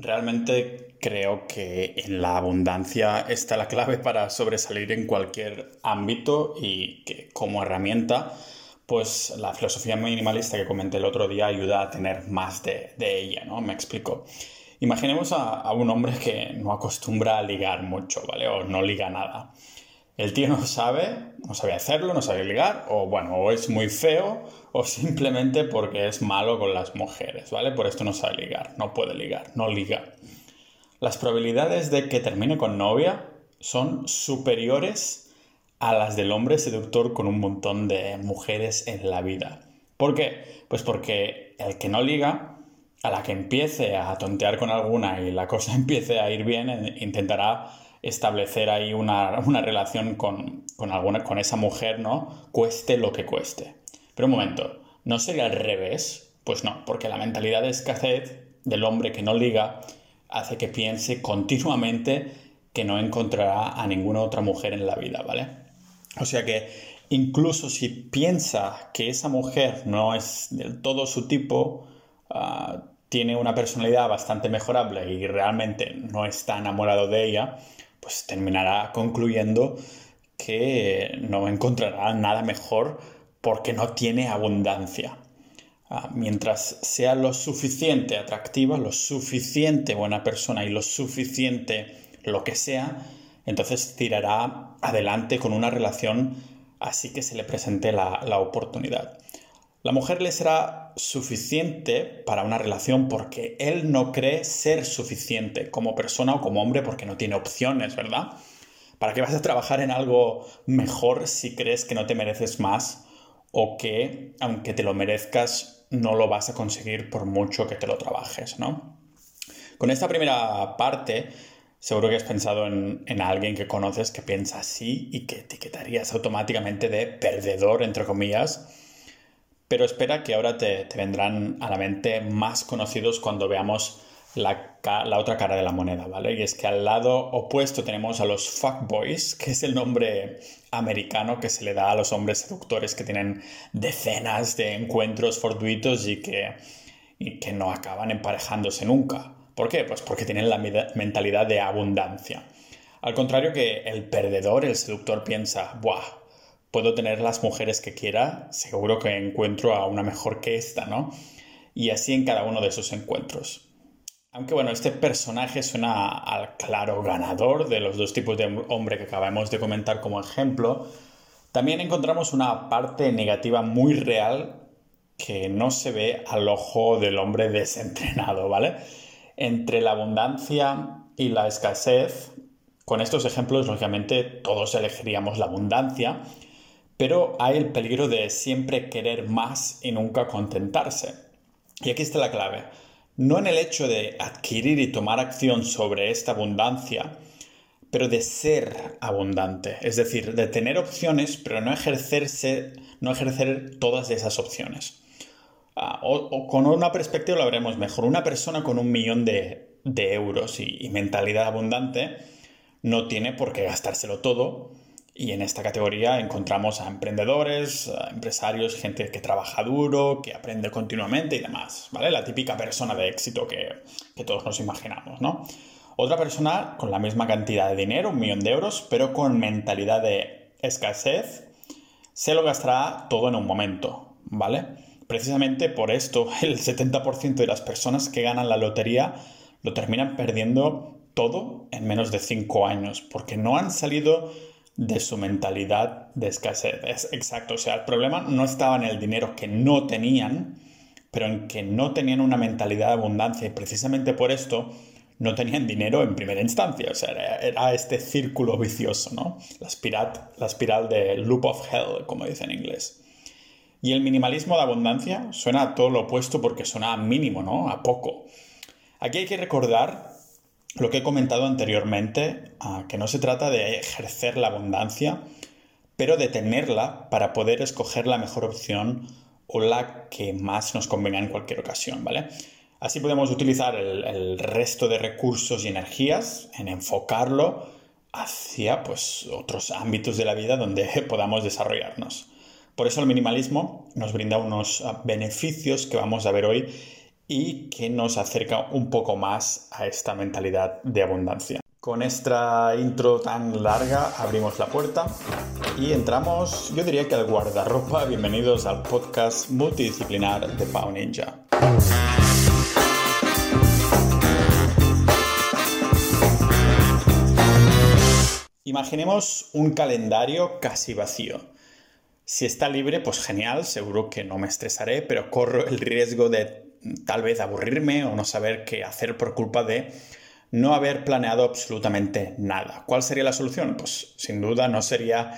Realmente creo que en la abundancia está la clave para sobresalir en cualquier ámbito y que como herramienta, pues la filosofía minimalista que comenté el otro día ayuda a tener más de, ella, ¿no? Me explico. Imaginemos a, a, un hombre que no acostumbra a ligar mucho, ¿vale? O no liga nada. El tío no sabe, no sabe hacerlo, no sabe ligar, o bueno, o es muy feo, o simplemente porque es malo con las mujeres, ¿vale? Por esto no sabe ligar, no puede ligar, no liga. Las probabilidades de que termine con novia son superiores a las del hombre seductor con un montón de mujeres en la vida. ¿Por qué? Pues porque el que no liga, a la que empiece a tontear con alguna y la cosa empiece a ir bien, intentará establecer ahí una, relación con, alguna, con esa mujer, ¿no? Cueste lo que cueste. Pero un momento, ¿no sería al revés? Pues no, porque la mentalidad de escasez del hombre que no liga hace que piense continuamente que no encontrará a ninguna otra mujer en la vida, ¿vale? O sea que incluso si piensa que esa mujer no es del todo su tipo, ah, tiene una personalidad bastante mejorable y realmente no está enamorado de ella, pues terminará concluyendo que no encontrará nada mejor porque no tiene abundancia. Ah, mientras sea lo suficiente atractiva, lo suficiente buena persona y lo suficiente lo que sea, entonces tirará adelante con una relación así que se le presente la, la oportunidad. La mujer le será suficiente para una relación porque él no cree ser suficiente como persona o como hombre porque no tiene opciones, ¿verdad? ¿Para qué vas a trabajar en algo mejor si crees que no te mereces más o que, aunque te lo merezcas, no lo vas a conseguir por mucho que te lo trabajes, ¿no? Con esta primera parte, seguro que has pensado en, en alguien que conoces que piensa así y que etiquetarías automáticamente de perdedor, entre comillas, pero espera que ahora te, vendrán a la mente más conocidos cuando veamos la, otra cara de la moneda, ¿vale? Y es que al lado opuesto tenemos a los fuckboys, que es el nombre americano que se le da a los hombres seductores que tienen decenas de encuentros fortuitos y que, y que no acaban emparejándose nunca. ¿Por qué? Pues porque tienen la mentalidad de abundancia. Al contrario que el perdedor, el seductor, piensa, ¡buah! Puedo tener las mujeres que quiera, seguro que encuentro a una mejor que esta, ¿no? Y así en cada uno de esos encuentros. Aunque bueno, este personaje suena al claro ganador de los dos tipos de hombre que acabamos de comentar como ejemplo, también encontramos una parte negativa muy real que no se ve al ojo del hombre desentrenado, ¿vale? Entre la abundancia y la escasez, con estos ejemplos, lógicamente, todos elegiríamos la abundancia, pero hay el peligro de siempre querer más y nunca contentarse. Y aquí está la clave. No en el hecho de adquirir y tomar acción sobre esta abundancia, pero de ser abundante, es decir, de tener opciones, pero no ejercerse, no ejercer todas esas opciones. Ah, o, con una perspectiva lo veremos mejor. Una persona con un millón de, euros y mentalidad abundante no tiene por qué gastárselo todo y en esta categoría encontramos a emprendedores, a empresarios, gente que trabaja duro, que aprende continuamente y demás, ¿vale? La típica persona de éxito que, todos nos imaginamos, ¿no? Otra persona con la misma cantidad de dinero, un millón de euros, pero con mentalidad de escasez, se lo gastará todo en un momento, ¿vale? Precisamente por esto el 70% de las personas que ganan la lotería lo terminan perdiendo todo en menos de 5 años, porque no han salido de su mentalidad de escasez. Es exacto, o sea, el problema no estaba en el dinero que no tenían, pero en que no tenían una mentalidad de abundancia y precisamente por esto no tenían dinero en primera instancia. O sea, era, este círculo vicioso, ¿no? La espiral, la espiral de loop of hell, como dice en inglés. Y el minimalismo de abundancia suena a todo lo opuesto porque suena a mínimo, ¿no? A poco. Aquí hay que recordar lo que he comentado anteriormente, ah, que no se trata de ejercer la abundancia, pero de tenerla para poder escoger la mejor opción o la que más nos convenga en cualquier ocasión, ¿vale? Así podemos utilizar el, resto de recursos y energías en enfocarlo hacia pues, otros ámbitos de la vida donde podamos desarrollarnos. Por eso el minimalismo nos brinda unos ah, beneficios que vamos a ver hoy y que nos acerca un poco más a esta mentalidad de abundancia. Con esta intro tan larga abrimos la puerta y entramos, yo diría que al guardarropa. Bienvenidos al podcast multidisciplinar de Pau Ninja. Imaginemos un calendario casi vacío. Si está libre, pues genial, seguro que no me estresaré, pero corro el riesgo de tal vez aburrirme o no saber qué hacer por culpa de no haber planeado absolutamente nada. ¿Cuál sería la solución? Pues sin duda no sería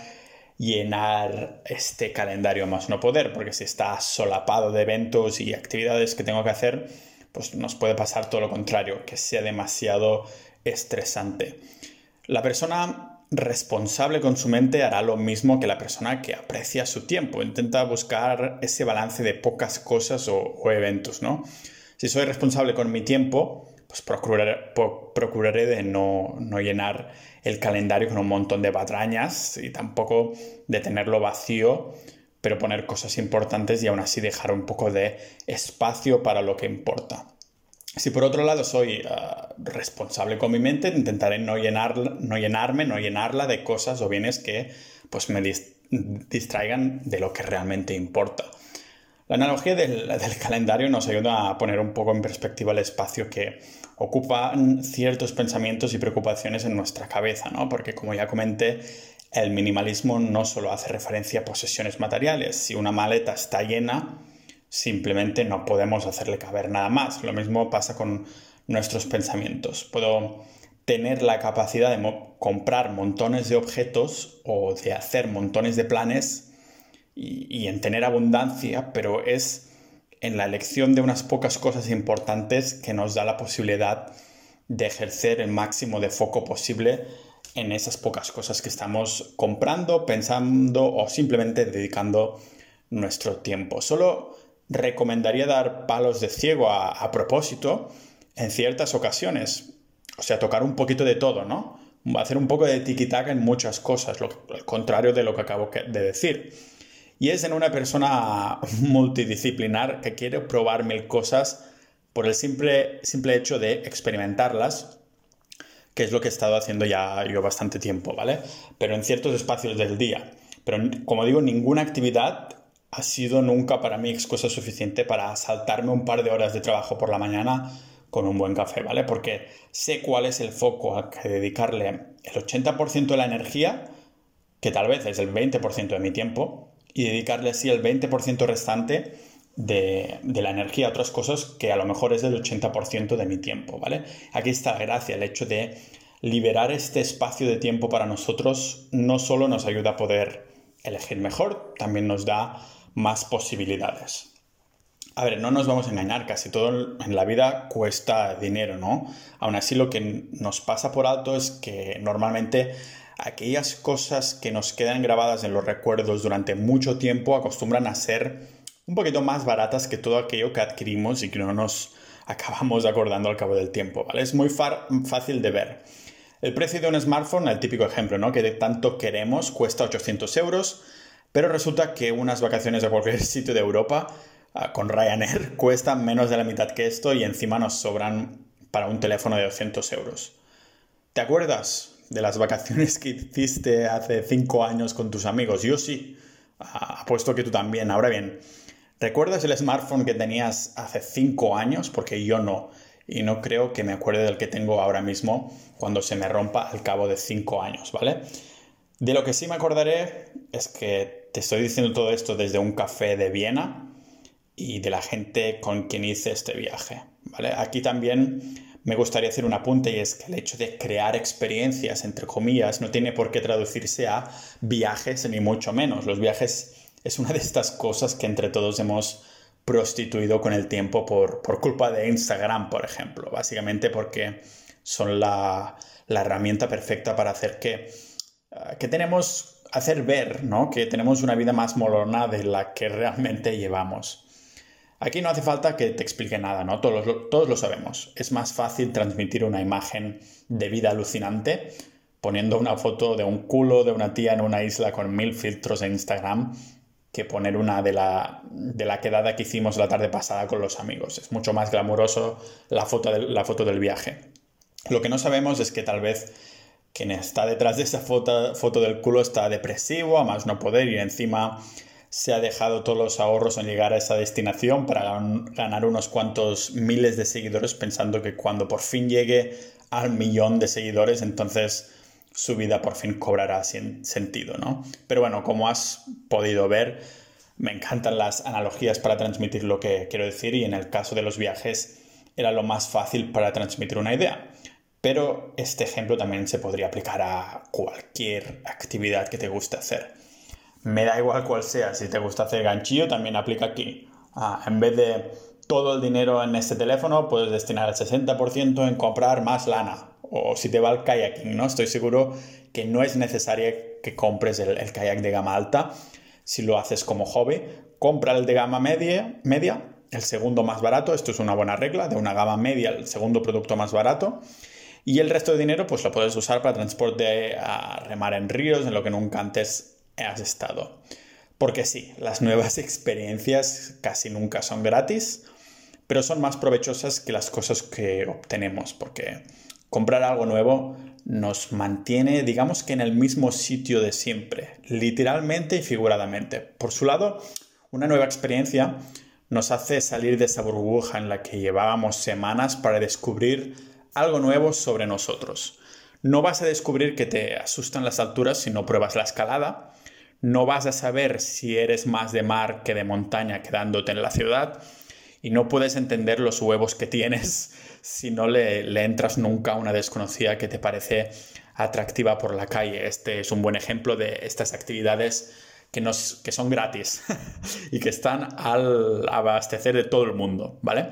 llenar este calendario más no poder, porque si está solapado de eventos y actividades que tengo que hacer, pues nos puede pasar todo lo contrario, que sea demasiado estresante. La persona responsable con su mente hará lo mismo que la persona que aprecia su tiempo. Intenta buscar ese balance de pocas cosas o, eventos, ¿no? Si soy responsable con mi tiempo, pues procuraré, de no, no, llenar el calendario con un montón de patrañas y tampoco de tenerlo vacío, pero poner cosas importantes y aún así dejar un poco de espacio para lo que importa. Si por otro lado soy ah, responsable con mi mente, intentaré no, llenar, no llenarme, no llenarla de cosas o bienes que pues, me distraigan de lo que realmente importa. La analogía del, del, calendario nos ayuda a poner un poco en perspectiva el espacio que ocupan ciertos pensamientos y preocupaciones en nuestra cabeza, ¿no? Porque como ya comenté, el minimalismo no solo hace referencia a posesiones materiales. Si una maleta está llena, simplemente no podemos hacerle caber nada más. Lo mismo pasa con nuestros pensamientos. Puedo tener la capacidad de comprar montones de objetos o de hacer montones de planes y, en tener abundancia, pero es en la elección de unas pocas cosas importantes que nos da la posibilidad de ejercer el máximo de foco posible en esas pocas cosas que estamos comprando, pensando o simplemente dedicando nuestro tiempo. Solo recomendaría dar palos de ciego a, propósito en ciertas ocasiones. O sea, tocar un poquito de todo, ¿no? Hacer un poco de tiki-taka en muchas cosas, lo, contrario de lo que acabo de decir. Y es en una persona multidisciplinar que quiere probar mil cosas por el simple, simple hecho de experimentarlas, que es lo que he estado haciendo ya yo bastante tiempo, ¿vale? Pero en ciertos espacios del día. Pero como digo, ninguna actividad ha sido nunca para mí excusa suficiente para saltarme un par de horas de trabajo por la mañana con un buen café, ¿vale? Porque sé cuál es el foco a que dedicarle el 80% de la energía, que tal vez es el 20% de mi tiempo, y dedicarle así el 20% restante de, de, la energía a otras cosas que a lo mejor es del 80% de mi tiempo, ¿vale? Aquí está gracia, el hecho de liberar este espacio de tiempo para nosotros no solo nos ayuda a poder elegir mejor, también nos da más posibilidades. A ver, no nos vamos a engañar, casi todo en la vida cuesta dinero, ¿no? Aún así lo que nos pasa por alto es que normalmente aquellas cosas que nos quedan grabadas en los recuerdos durante mucho tiempo acostumbran a ser un poquito más baratas que todo aquello que adquirimos y que no nos acabamos acordando al cabo del tiempo, ¿vale? Es muy fácil de ver. El precio de un smartphone, el típico ejemplo, ¿no? Que de tanto queremos, cuesta 800 euros, pero resulta que unas vacaciones a cualquier sitio de Europa ah, con Ryanair cuestan menos de la mitad que esto y encima nos sobran para un teléfono de 200 euros. ¿Te acuerdas de las vacaciones que hiciste hace 5 años con tus amigos? Yo sí. Ah, apuesto que tú también. Ahora bien, ¿recuerdas el smartphone que tenías hace 5 años? Porque yo no. Y no creo que me acuerde del que tengo ahora mismo cuando se me rompa al cabo de 5 años, ¿vale? De lo que sí me acordaré es que te estoy diciendo todo esto desde un café de Viena y de la gente con quien hice este viaje. ¿vale? Aquí también me gustaría hacer un apunte y es que el hecho de crear experiencias, entre comillas, no tiene por qué traducirse a viajes ni mucho menos. Los viajes es una de estas cosas que entre todos hemos prostituido con el tiempo por, culpa de Instagram, por ejemplo. Básicamente porque son la, la herramienta perfecta para hacer que Ah, que tenemos hacer ver, ¿no? Que tenemos una vida más molona de la que realmente llevamos. Aquí no hace falta que te explique nada, ¿no? Todos, lo sabemos. Es más fácil transmitir una imagen de vida alucinante poniendo una foto de un culo de una tía en una isla con mil filtros en Instagram que poner una de la, de la quedada que hicimos la tarde pasada con los amigos. Es mucho más glamuroso la foto, la foto del viaje. Lo que no sabemos es que tal vez quien está detrás de esa foto, foto del culo está depresivo, a más no poder, y encima se ha dejado todos los ahorros en llegar a esa destinación para ganar unos cuantos miles de seguidores pensando que cuando por fin llegue al millón de seguidores entonces su vida por fin cobrará sentido, ¿no? Pero bueno, como has podido ver, me encantan las analogías para transmitir lo que quiero decir y en el caso de los viajes era lo más fácil para transmitir una idea. Pero este ejemplo también se podría aplicar a cualquier actividad que te guste hacer. Me da igual cuál sea, si te gusta hacer ganchillo también aplica aquí. Ah, en vez de todo el dinero en este teléfono, puedes destinar el 60% en comprar más lana. O si te va el kayaking, ¿no? Estoy seguro que no es necesario que compres el, kayak de gama alta. Si lo haces como hobby, compra el de gama media, media, el segundo más barato. Esto es una buena regla, de una gama media el segundo producto más barato. Y el resto de dinero pues lo puedes usar para transporte a remar en ríos, en lo que nunca antes has estado. Porque sí, las nuevas experiencias casi nunca son gratis, pero son más provechosas que las cosas que obtenemos, porque comprar algo nuevo nos mantiene, digamos que en el mismo sitio de siempre, literalmente y figuradamente. Por su lado, una nueva experiencia nos hace salir de esa burbuja en la que llevábamos semanas para descubrir algo nuevo sobre nosotros. No vas a descubrir que te asustan las alturas si no pruebas la escalada, no vas a saber si eres más de mar que de montaña quedándote en la ciudad y no puedes entender los huevos que tienes si no le, entras nunca a una desconocida que te parece atractiva por la calle. Este es un buen ejemplo de estas actividades que, nos, que son gratis y que están al abastecer de todo el mundo, ¿vale?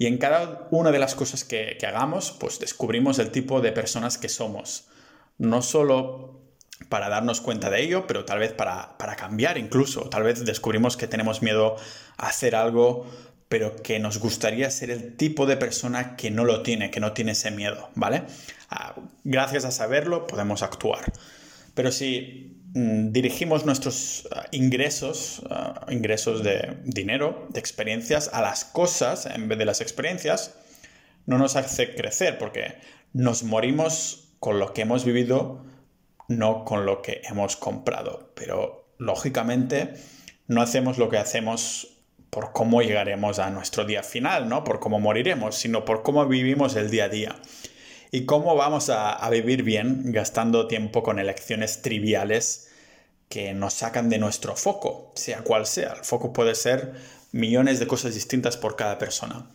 Y en cada una de las cosas que, hagamos, pues descubrimos el tipo de personas que somos. No solo para darnos cuenta de ello, pero tal vez para, cambiar incluso. Tal vez descubrimos que tenemos miedo a hacer algo, pero que nos gustaría ser el tipo de persona que no lo tiene, que no tiene ese miedo, ¿vale? Ah, gracias a saberlo podemos actuar. Pero si dirigimos nuestros ah, ingresos, ah, ingresos de dinero, de experiencias, a las cosas en vez de las experiencias, no nos hace crecer porque nos morimos con lo que hemos vivido no con lo que hemos comprado. Pero lógicamente no hacemos lo que hacemos por cómo llegaremos a nuestro día final, ¿no? Por cómo moriremos, sino por cómo vivimos el día a día. Y cómo vamos a, vivir bien gastando tiempo con elecciones triviales que nos sacan de nuestro foco, sea cual sea. El foco puede ser millones de cosas distintas por cada persona.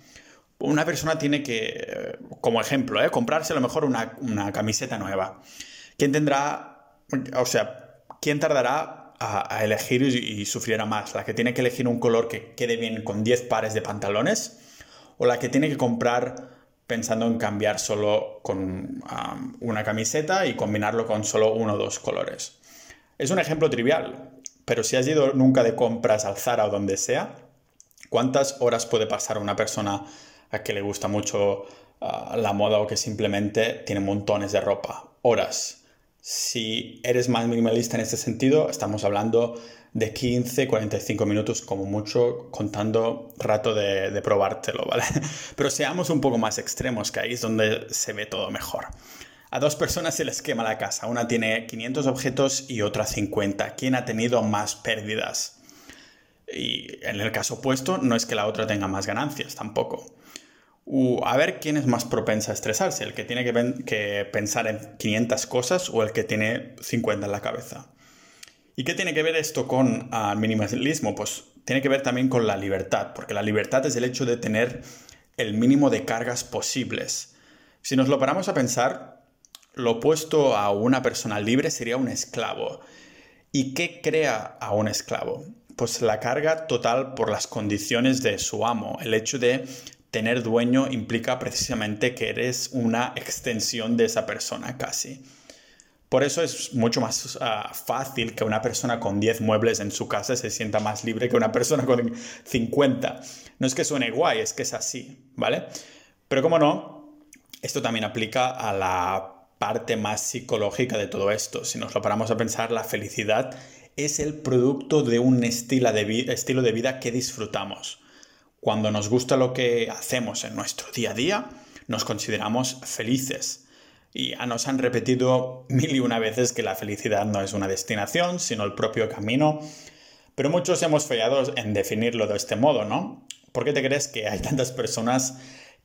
Una persona tiene que, como ejemplo, ¿eh? comprarse a lo mejor una, una camiseta nueva. ¿Quién tendrá, o sea, quién tardará a, elegir y, sufrirá más? ¿La que tiene que elegir un color que quede bien con 10 pares de pantalones? ¿O la que tiene que comprar pensando en cambiar solo con una camiseta y combinarlo con solo uno o dos colores? Es un ejemplo trivial, pero si has ido nunca de compras al Zara o donde sea, ¿cuántas horas puede pasar una persona a que le gusta mucho ah, la moda o que simplemente tiene montones de ropa? Horas. Si eres más minimalista en este sentido, estamos hablando de 15, 45 minutos como mucho, contando rato de, de probártelo, ¿vale? Pero seamos un poco más extremos, que ahí es donde se ve todo mejor. A dos personas se les quema la casa. Una tiene 500 objetos y otra 50. ¿Quién ha tenido más pérdidas? Y en el caso opuesto, no es que la otra tenga más ganancias tampoco a ver quién es más propensa a estresarse, el que tiene que, pensar en 500 cosas o el que tiene 50 en la cabeza. ¿Y qué tiene que ver esto con el minimalismo? Pues tiene que ver también con la libertad, porque la libertad es el hecho de tener el mínimo de cargas posibles. Si nos lo paramos a pensar, lo opuesto a una persona libre sería un esclavo. ¿Y qué crea a un esclavo? Pues la carga total por las condiciones de su amo, el hecho de tener dueño implica precisamente que eres una extensión de esa persona casi. Por eso es mucho más ah, fácil que una persona con 10 muebles en su casa se sienta más libre que una persona con 50. No es que suene guay, es que es así, ¿vale? Pero como no, esto también aplica a la parte más psicológica de todo esto. Si nos lo paramos a pensar, la felicidad es el producto de un estilo de, estilo de vida que disfrutamos. Cuando nos gusta lo que hacemos en nuestro día a día, nos consideramos felices. Y nos han repetido mil y una veces que la felicidad no es una destinación, sino el propio camino. Pero muchos hemos fallado en definirlo de este modo, ¿no? ¿Por qué te crees que hay tantas personas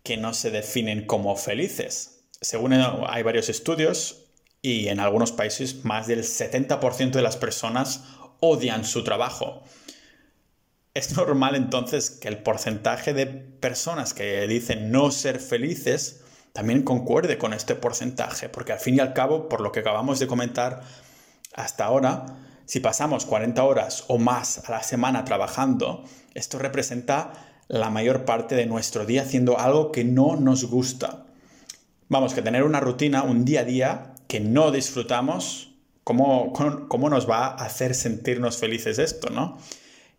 que no se definen como felices? Según hay varios estudios, y en algunos países más del 70% de las personas odian su trabajo. Es normal entonces que el porcentaje de personas que dicen no ser felices también concuerde con este porcentaje, porque al fin y al cabo, por lo que acabamos de comentar hasta ahora, si pasamos 40 horas o más a la semana trabajando, esto representa la mayor parte de nuestro día haciendo algo que no nos gusta. Vamos, que tener una rutina, un día a día que no disfrutamos, ¿cómo, cómo nos va a hacer sentirnos felices esto, no?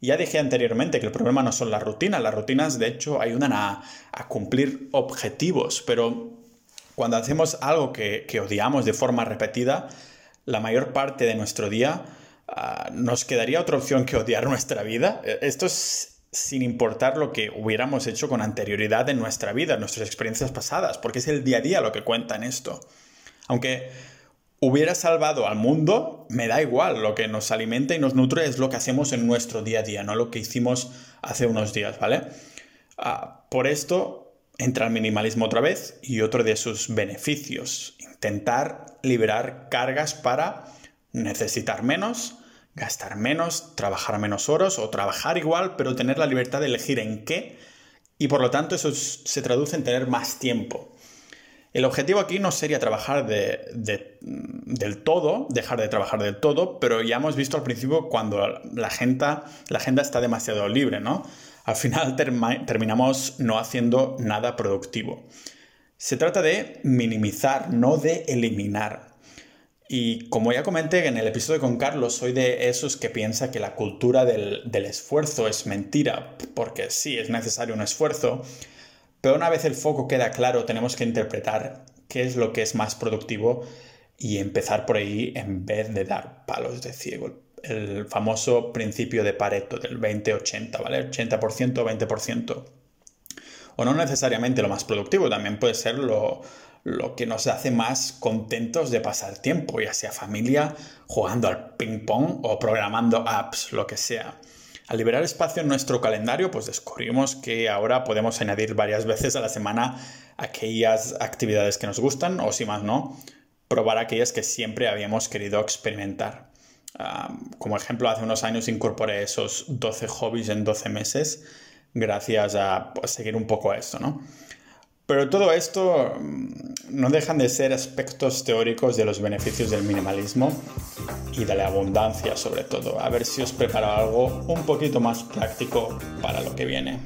Ya dije anteriormente que el problema no son las rutinas, las rutinas de hecho ayudan a, cumplir objetivos, pero cuando hacemos algo que, odiamos de forma repetida, la mayor parte de nuestro día ah, nos quedaría otra opción que odiar nuestra vida. E, esto es sin importar lo que hubiéramos hecho con anterioridad en nuestra vida, en nuestras experiencias pasadas, porque es el día a día lo que cuenta en esto. Aunque hubiera salvado al mundo, me da igual, lo que nos alimenta y nos nutre es lo que hacemos en nuestro día a día, no lo que hicimos hace unos días, ¿vale? Ah, por esto entra el minimalismo otra vez y otro de sus beneficios, intentar liberar cargas para necesitar menos, gastar menos, trabajar menos horas o trabajar igual, pero tener la libertad de elegir en qué y por lo tanto eso se traduce en tener más tiempo. El objetivo aquí no sería trabajar del todo, dejar de trabajar del todo, pero ya hemos visto al principio cuando la agenda, la agenda está demasiado libre, ¿no? Al final terminamos no haciendo nada productivo. Se trata de minimizar, no de eliminar. Y como ya comenté en el episodio con Carlos, soy de esos que piensa que la cultura del, del esfuerzo es mentira, porque sí, es necesario un esfuerzo, pero una vez el foco queda claro, tenemos que interpretar qué es lo que es más productivo y empezar por ahí en vez de dar palos de ciego. El famoso principio de Pareto del 20-80, ¿vale? 80%, 20%. O no necesariamente lo más productivo, también puede ser lo, lo que nos hace más contentos de pasar tiempo, ya sea familia, jugando al ping pong o programando apps, lo que sea. Al liberar espacio en nuestro calendario, pues descubrimos que ahora podemos añadir varias veces a la semana aquellas actividades que nos gustan o si más no, probar aquellas que siempre habíamos querido experimentar. como ejemplo, hace unos años incorporé esos 12 hobbies en 12 meses gracias a pues, seguir un poco esto, ¿no? Pero todo esto mm, no dejan de ser aspectos teóricos de los beneficios del minimalismo y de la abundancia sobre todo. A ver si os preparo algo un poquito más práctico para lo que viene.